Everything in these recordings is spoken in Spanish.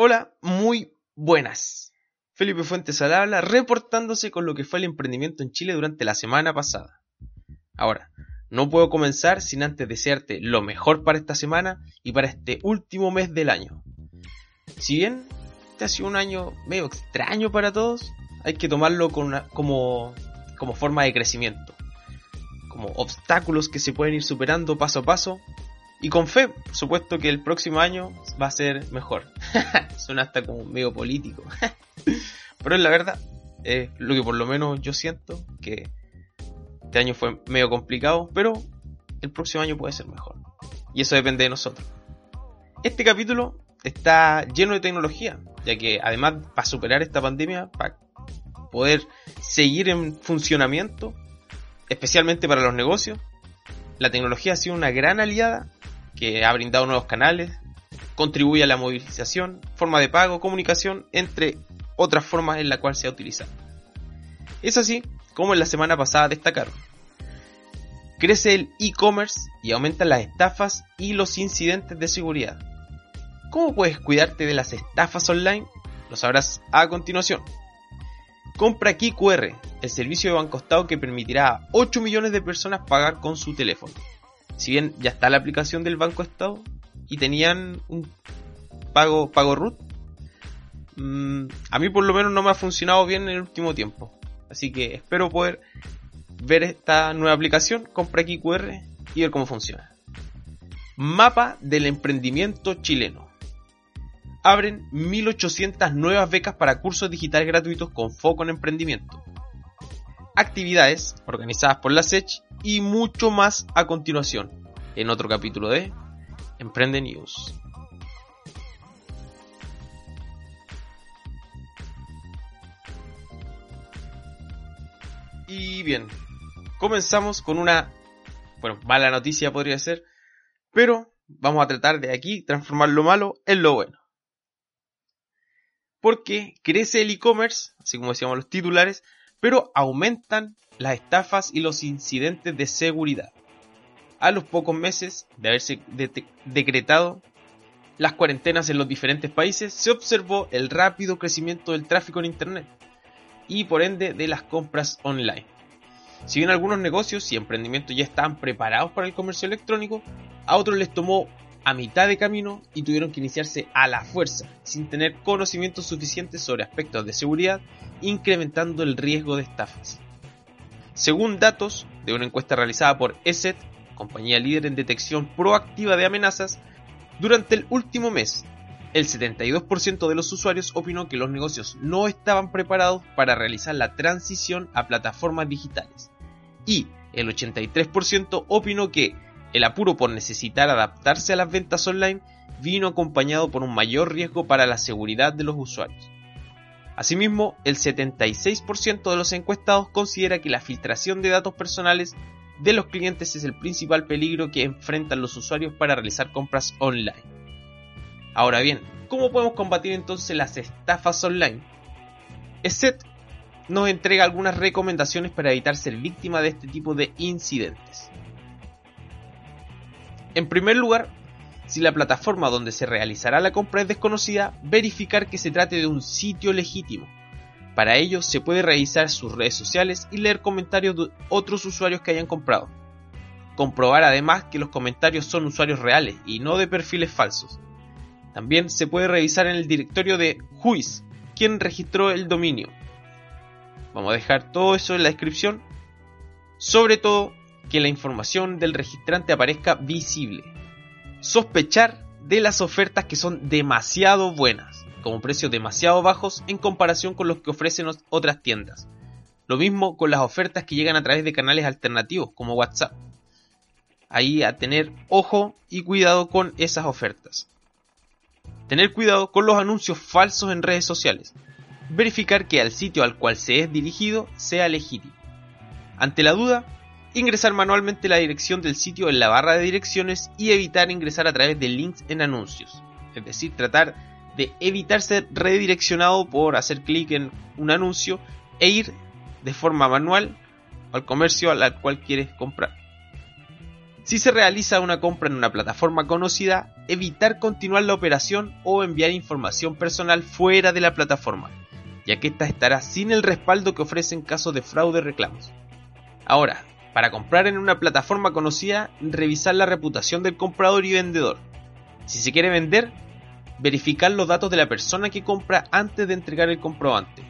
Hola, muy buenas. Felipe Fuentes al habla, reportándose con lo que fue el emprendimiento en Chile durante la semana pasada. Ahora, no puedo comenzar sin antes desearte lo mejor para esta semana y para este último mes del año. Si bien este ha sido un año medio extraño para todos, hay que tomarlo como, como forma de crecimiento, como obstáculos que se pueden ir superando paso a paso y con fe, supuesto que el próximo año va a ser mejor. Suena hasta como medio político. Pero es la verdad. Es lo que por lo menos yo siento que este año fue medio complicado, pero el próximo año puede ser mejor. Y eso depende de nosotros. Este capítulo está lleno de tecnología, ya que además para superar esta pandemia, para poder seguir en funcionamiento, especialmente para los negocios, la tecnología ha sido una gran aliada que ha brindado nuevos canales, contribuye a la movilización, forma de pago, comunicación, entre otras formas en la cual se ha utilizado. Es así como en la semana pasada destacaron. Crece el e-commerce y aumentan las estafas y los incidentes de seguridad. ¿Cómo puedes cuidarte de las estafas online? Lo sabrás a continuación. Compra aquí el servicio de Banco Estado que permitirá a 8 millones de personas pagar con su teléfono si bien ya está la aplicación del Banco Estado y tenían un pago, pago root, mm, a mí por lo menos no me ha funcionado bien en el último tiempo. Así que espero poder ver esta nueva aplicación, compra QR y ver cómo funciona. Mapa del emprendimiento chileno. Abren 1800 nuevas becas para cursos digitales gratuitos con foco en emprendimiento actividades organizadas por la SECH y mucho más a continuación en otro capítulo de Emprende News. Y bien, comenzamos con una, bueno, mala noticia podría ser, pero vamos a tratar de aquí transformar lo malo en lo bueno. Porque crece el e-commerce, así como decíamos los titulares, pero aumentan las estafas y los incidentes de seguridad. A los pocos meses de haberse decretado las cuarentenas en los diferentes países, se observó el rápido crecimiento del tráfico en Internet y por ende de las compras online. Si bien algunos negocios y emprendimientos ya estaban preparados para el comercio electrónico, a otros les tomó a mitad de camino y tuvieron que iniciarse a la fuerza, sin tener conocimientos suficientes sobre aspectos de seguridad, incrementando el riesgo de estafas. Según datos de una encuesta realizada por ESET, compañía líder en detección proactiva de amenazas, durante el último mes, el 72% de los usuarios opinó que los negocios no estaban preparados para realizar la transición a plataformas digitales y el 83% opinó que el apuro por necesitar adaptarse a las ventas online vino acompañado por un mayor riesgo para la seguridad de los usuarios. Asimismo, el 76% de los encuestados considera que la filtración de datos personales de los clientes es el principal peligro que enfrentan los usuarios para realizar compras online. Ahora bien, ¿cómo podemos combatir entonces las estafas online? ESET nos entrega algunas recomendaciones para evitar ser víctima de este tipo de incidentes. En primer lugar, si la plataforma donde se realizará la compra es desconocida, verificar que se trate de un sitio legítimo. Para ello se puede revisar sus redes sociales y leer comentarios de otros usuarios que hayan comprado. Comprobar además que los comentarios son usuarios reales y no de perfiles falsos. También se puede revisar en el directorio de Juiz, quien registró el dominio. Vamos a dejar todo eso en la descripción. Sobre todo, que la información del registrante aparezca visible. Sospechar de las ofertas que son demasiado buenas, como precios demasiado bajos en comparación con los que ofrecen otras tiendas. Lo mismo con las ofertas que llegan a través de canales alternativos como WhatsApp. Ahí a tener ojo y cuidado con esas ofertas. Tener cuidado con los anuncios falsos en redes sociales. Verificar que al sitio al cual se es dirigido sea legítimo. Ante la duda, ingresar manualmente la dirección del sitio en la barra de direcciones y evitar ingresar a través de links en anuncios. Es decir, tratar de evitar ser redireccionado por hacer clic en un anuncio e ir de forma manual al comercio al cual quieres comprar. Si se realiza una compra en una plataforma conocida, evitar continuar la operación o enviar información personal fuera de la plataforma, ya que ésta estará sin el respaldo que ofrece en caso de fraude reclamos. Ahora, para comprar en una plataforma conocida, revisar la reputación del comprador y vendedor. Si se quiere vender, verificar los datos de la persona que compra antes de entregar el comprobante.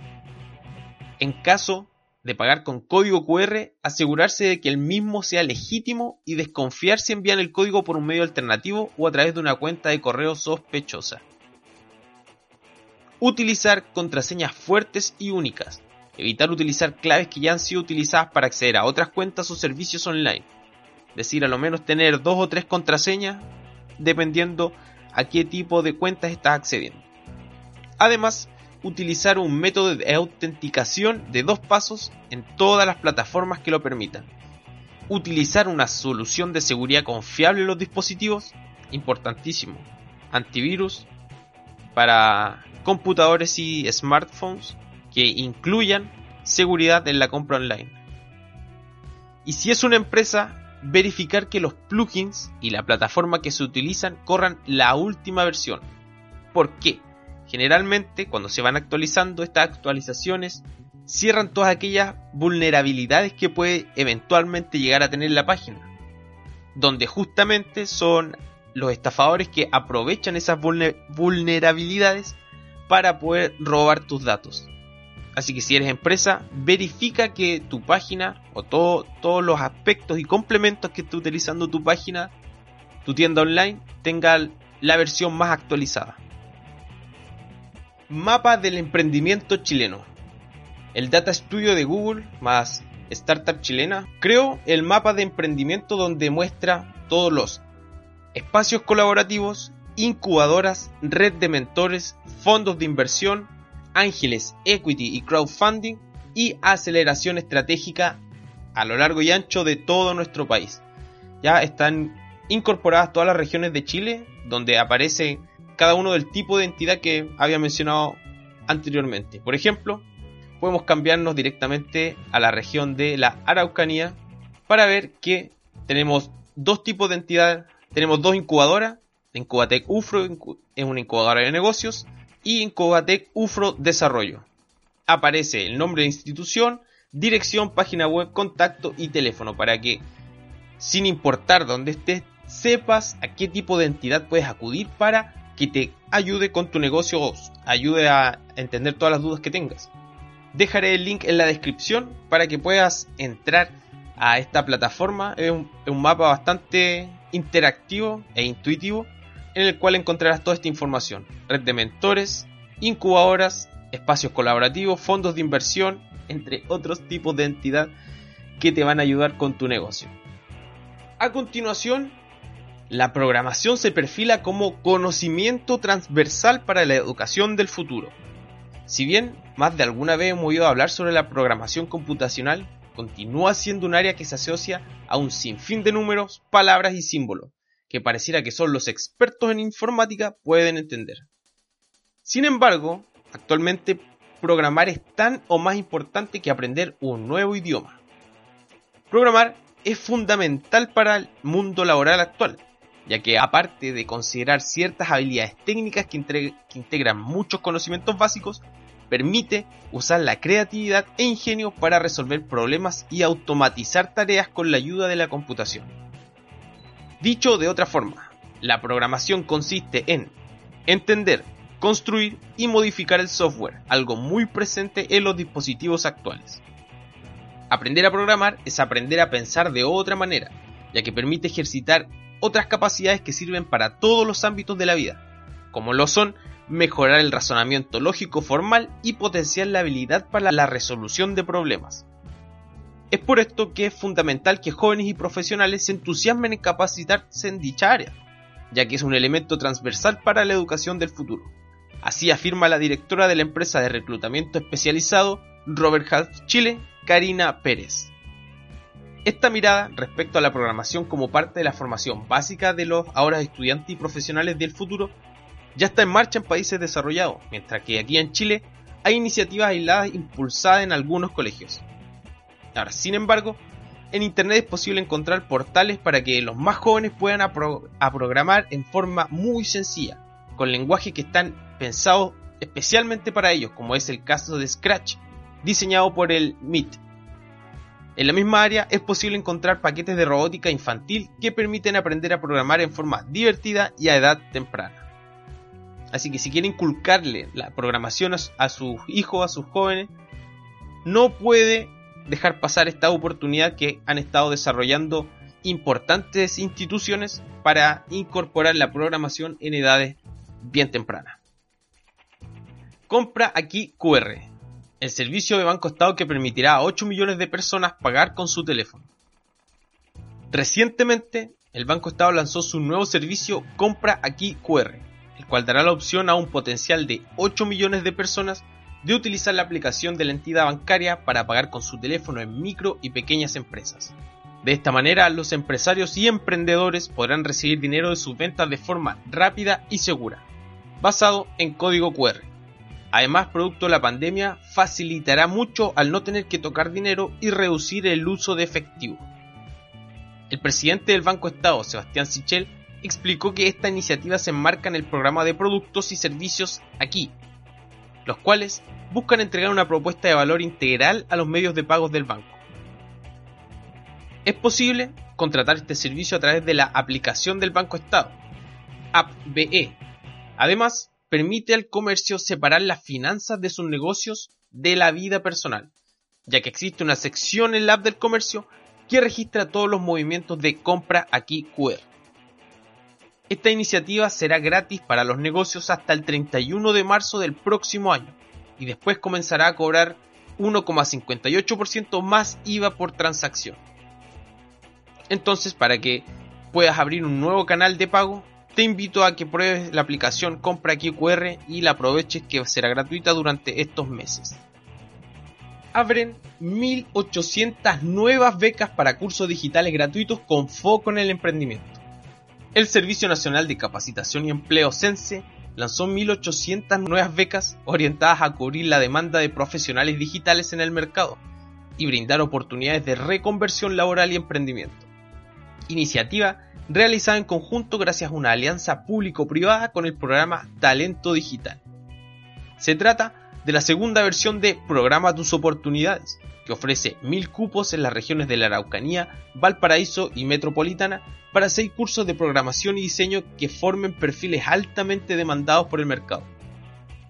En caso de pagar con código QR, asegurarse de que el mismo sea legítimo y desconfiar si envían el código por un medio alternativo o a través de una cuenta de correo sospechosa. Utilizar contraseñas fuertes y únicas. Evitar utilizar claves que ya han sido utilizadas para acceder a otras cuentas o servicios online. Es decir, a lo menos tener dos o tres contraseñas dependiendo a qué tipo de cuentas estás accediendo. Además, utilizar un método de autenticación de dos pasos en todas las plataformas que lo permitan. Utilizar una solución de seguridad confiable en los dispositivos, importantísimo. Antivirus para computadores y smartphones que incluyan seguridad en la compra online. Y si es una empresa, verificar que los plugins y la plataforma que se utilizan corran la última versión. ¿Por qué? Generalmente, cuando se van actualizando estas actualizaciones, cierran todas aquellas vulnerabilidades que puede eventualmente llegar a tener la página. Donde justamente son los estafadores que aprovechan esas vulnerabilidades para poder robar tus datos. Así que si eres empresa, verifica que tu página o todos los aspectos y complementos que esté utilizando tu página, tu tienda online, tenga la versión más actualizada. Mapa del emprendimiento chileno. El Data Studio de Google más Startup chilena creó el mapa de emprendimiento donde muestra todos los espacios colaborativos, incubadoras, red de mentores, fondos de inversión, ángeles, equity y crowdfunding y aceleración estratégica a lo largo y ancho de todo nuestro país. Ya están incorporadas todas las regiones de Chile donde aparece cada uno del tipo de entidad que había mencionado anteriormente. Por ejemplo, podemos cambiarnos directamente a la región de la Araucanía para ver que tenemos dos tipos de entidades. Tenemos dos incubadoras. Incubatec UFRO es una incubadora de negocios y Incubatec UFRO Desarrollo. Aparece el nombre de institución, dirección, página web, contacto y teléfono para que, sin importar dónde estés, sepas a qué tipo de entidad puedes acudir para que te ayude con tu negocio o ayude a entender todas las dudas que tengas. Dejaré el link en la descripción para que puedas entrar a esta plataforma. Es un, mapa bastante interactivo e intuitivo en el cual encontrarás toda esta información. Red de mentores, incubadoras, espacios colaborativos, fondos de inversión, entre otros tipos de entidad que te van a ayudar con tu negocio. A continuación la programación se perfila como conocimiento transversal para la educación del futuro. Si bien más de alguna vez hemos oído hablar sobre la programación computacional, continúa siendo un área que se asocia a un sinfín de números, palabras y símbolos, que pareciera que solo los expertos en informática pueden entender. Sin embargo, actualmente programar es tan o más importante que aprender un nuevo idioma. Programar es fundamental para el mundo laboral actual, ya que aparte de considerar ciertas habilidades técnicas que, integran muchos conocimientos básicos, permite usar la creatividad e ingenio para resolver problemas y automatizar tareas con la ayuda de la computación. Dicho de otra forma, la programación consiste en entender, construir y modificar el software, algo muy presente en los dispositivos actuales. Aprender a programar es aprender a pensar de otra manera, ya que permite ejercitar otras capacidades que sirven para todos los ámbitos de la vida, como lo son mejorar el razonamiento lógico formal y potenciar la habilidad para la resolución de problemas. Es por esto que es fundamental que jóvenes y profesionales se entusiasmen en capacitarse en dicha área, ya que es un elemento transversal para la educación del futuro. Así afirma la directora de la empresa de reclutamiento especializado Robert Half Chile, Karina Pérez. Esta mirada respecto a la programación como parte de la formación básica de los ahora estudiantes y profesionales del futuro ya está en marcha en países desarrollados, mientras que aquí en Chile hay iniciativas aisladas impulsadas en algunos colegios. Sin embargo, en Internet es posible encontrar portales para que los más jóvenes puedan a, programar en forma muy sencilla, con lenguajes que están pensados especialmente para ellos, como es el caso de Scratch, diseñado por el MIT. En la misma área es posible encontrar paquetes de robótica infantil que permiten aprender a programar en forma divertida y a edad temprana. Así que si quieren inculcarle la programación a sus hijos, a sus jóvenes, no puede dejar pasar esta oportunidad que han estado desarrollando importantes instituciones para incorporar la programación en edades bien tempranas. Compra aquí QR, el servicio de Banco Estado que permitirá a 8 millones de personas pagar con su teléfono. Recientemente, el Banco Estado lanzó su nuevo servicio Compra aquí QR, el cual dará la opción a un potencial de 8 millones de personas de utilizar la aplicación de la entidad bancaria para pagar con su teléfono en micro y pequeñas empresas. De esta manera, los empresarios y emprendedores podrán recibir dinero de sus ventas de forma rápida y segura, basado en código QR. Además, producto de la pandemia, facilitará mucho al no tener que tocar dinero y reducir el uso de efectivo. El presidente del Banco Estado, Sebastián Sichel, explicó que esta iniciativa se enmarca en el programa de productos y servicios aquí, los cuales buscan entregar una propuesta de valor integral a los medios de pagos del banco. Es posible contratar este servicio a través de la aplicación del Banco Estado, AppBE. Además, permite al comercio separar las finanzas de sus negocios de la vida personal, ya que existe una sección en la app del comercio que registra todos los movimientos de compra aquí QR. Esta iniciativa será gratis para los negocios hasta el 31 de marzo del próximo año y después comenzará a cobrar 1,58% más IVA por transacción. Entonces, para que puedas abrir un nuevo canal de pago, te invito a que pruebes la aplicación Compra QR y la aproveches que será gratuita durante estos meses. Abren 1800 nuevas becas para cursos digitales gratuitos con foco en el emprendimiento. El Servicio Nacional de Capacitación y Empleo CENSE lanzó 1.800 nuevas becas orientadas a cubrir la demanda de profesionales digitales en el mercado y brindar oportunidades de reconversión laboral y emprendimiento. Iniciativa realizada en conjunto gracias a una alianza público-privada con el programa Talento Digital. Se trata de la segunda versión de Programa Tus Oportunidades, que ofrece mil cupos en las regiones de la Araucanía, Valparaíso y Metropolitana para seis cursos de programación y diseño que formen perfiles altamente demandados por el mercado.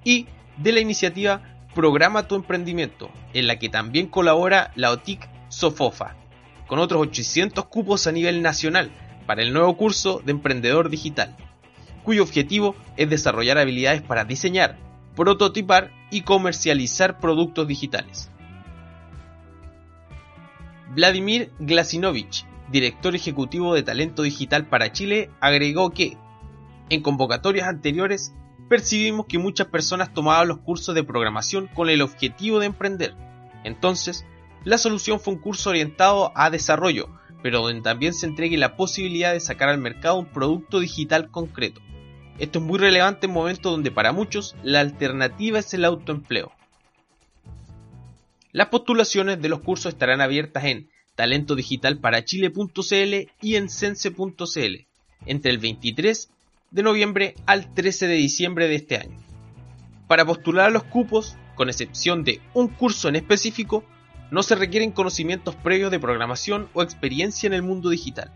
Y de la iniciativa Programa tu emprendimiento, en la que también colabora la OTIC Sofofa, con otros 800 cupos a nivel nacional para el nuevo curso de Emprendedor Digital, cuyo objetivo es desarrollar habilidades para diseñar, prototipar y comercializar productos digitales. Vladimir Glasinovich, director ejecutivo de Talento Digital para Chile, agregó que, en convocatorias anteriores, percibimos que muchas personas tomaban los cursos de programación con el objetivo de emprender. Entonces, la solución fue un curso orientado a desarrollo, pero donde también se entregue la posibilidad de sacar al mercado un producto digital concreto. Esto es muy relevante en momentos donde para muchos la alternativa es el autoempleo. Las postulaciones de los cursos estarán abiertas en talentodigitalparachile.cl y en sense.cl entre el 23 de noviembre al 13 de diciembre de este año. Para postular a los cupos, con excepción de un curso en específico, no se requieren conocimientos previos de programación o experiencia en el mundo digital.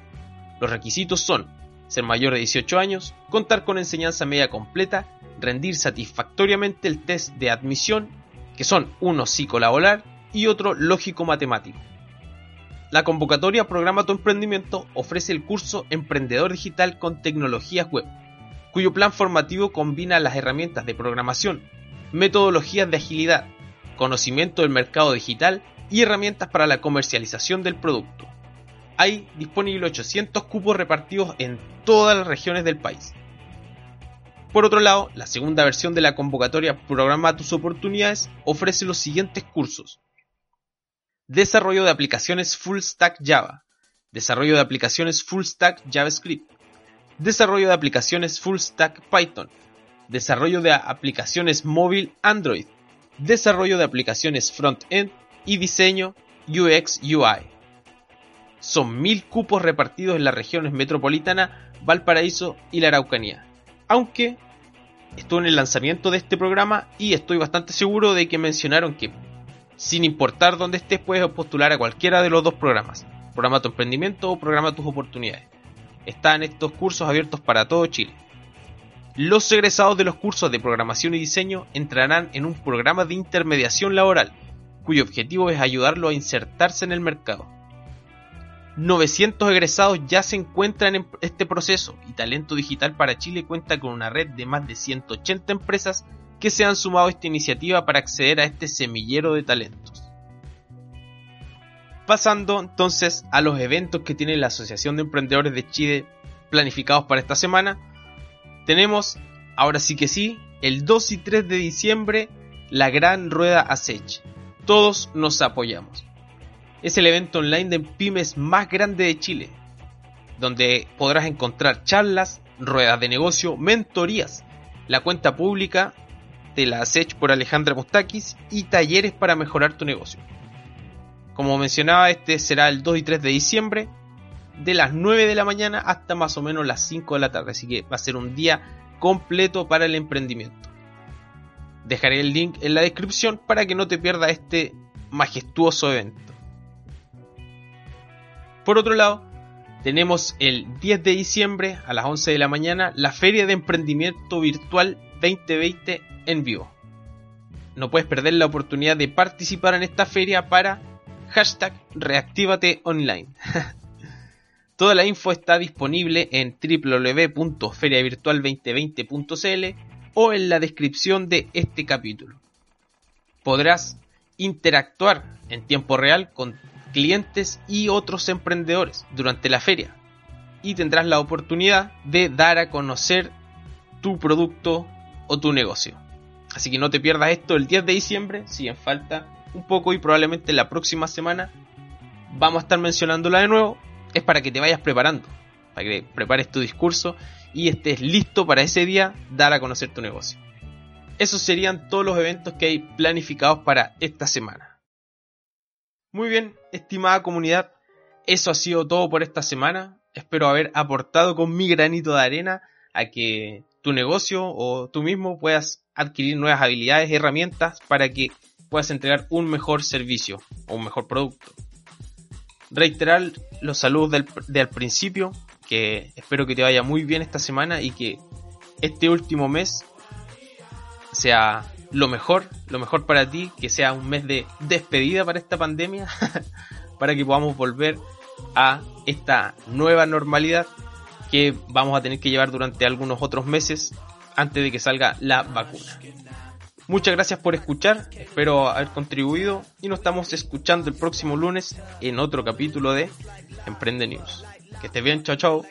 Los requisitos son ser mayor de 18 años, contar con enseñanza media completa, rendir satisfactoriamente el test de admisión que son uno psicolaboral y otro lógico matemático. La convocatoria Programa tu Emprendimiento ofrece el curso Emprendedor Digital con Tecnologías Web, cuyo plan formativo combina las herramientas de programación, metodologías de agilidad, conocimiento del mercado digital y herramientas para la comercialización del producto. Hay disponibles 800 cupos repartidos en todas las regiones del país. Por otro lado, la segunda versión de la convocatoria Programa tus oportunidades ofrece los siguientes cursos. Desarrollo de aplicaciones Full Stack Java, desarrollo de aplicaciones Full Stack JavaScript, desarrollo de aplicaciones Full Stack Python, desarrollo de aplicaciones móvil Android, desarrollo de aplicaciones front-end y diseño UX UI. Son mil cupos repartidos en las regiones metropolitana, Valparaíso y la Araucanía. Aunque estuve en el lanzamiento de este programa y estoy bastante seguro de que mencionaron que sin importar dónde estés puedes postular a cualquiera de los dos programas, programa tu emprendimiento o programa tus oportunidades. Están estos cursos abiertos para todo Chile. Los egresados de los cursos de programación y diseño entrarán en un programa de intermediación laboral, cuyo objetivo es ayudarlo a insertarse en el mercado. 900 egresados ya se encuentran en este proceso y Talento Digital para Chile cuenta con una red de más de 180 empresas que se han sumado a esta iniciativa para acceder a este semillero de talentos. Pasando entonces a los eventos que tiene la Asociación de Emprendedores de Chile planificados para esta semana, tenemos, ahora sí que sí, el 2 y 3 de diciembre, la gran rueda ASECH. Todos nos apoyamos es el evento online de pymes más grande de Chile, donde podrás encontrar charlas, ruedas de negocio, mentorías, la cuenta pública la SECH por Alejandra Mustakis y talleres para mejorar tu negocio. Como mencionaba, este será el 2 y 3 de diciembre, de las 9 de la mañana hasta más o menos las 5 de la tarde, así que va a ser un día completo para el emprendimiento. Dejaré el link en la descripción para que no te pierdas este majestuoso evento. Por otro lado, tenemos el 10 de diciembre a las 11 de la mañana la Feria de Emprendimiento Virtual 2020 en vivo. No puedes perder la oportunidad de participar en esta feria para hashtag Reactívate Online. Toda la info está disponible en www.feriavirtual2020.cl o en la descripción de este capítulo. Podrás interactuar en tiempo real con clientes y otros emprendedores durante la feria y tendrás la oportunidad de dar a conocer tu producto o tu negocio. Así que no te pierdas esto el 10 de diciembre, si en falta un poco y probablemente la próxima semana vamos a estar mencionándola de nuevo. Es para que te vayas preparando, para que prepares tu discurso y estés listo para ese día dar a conocer tu negocio. Esos serían todos los eventos que hay planificados para esta semana. Muy bien, estimada comunidad, eso ha sido todo por esta semana. Espero haber aportado con mi granito de arena a que tu negocio o tú mismo puedas adquirir nuevas habilidades y herramientas para que puedas entregar un mejor servicio o un mejor producto. Reiterar los saludos del, del principio, que espero que te vaya muy bien esta semana y que este último mes sea lo mejor, lo mejor para ti, que sea un mes de despedida para esta pandemia, para que podamos volver a esta nueva normalidad que vamos a tener que llevar durante algunos otros meses antes de que salga la vacuna. Muchas gracias por escuchar, espero haber contribuido y nos estamos escuchando el próximo lunes en otro capítulo de Emprende News. Que estés bien, chao chao.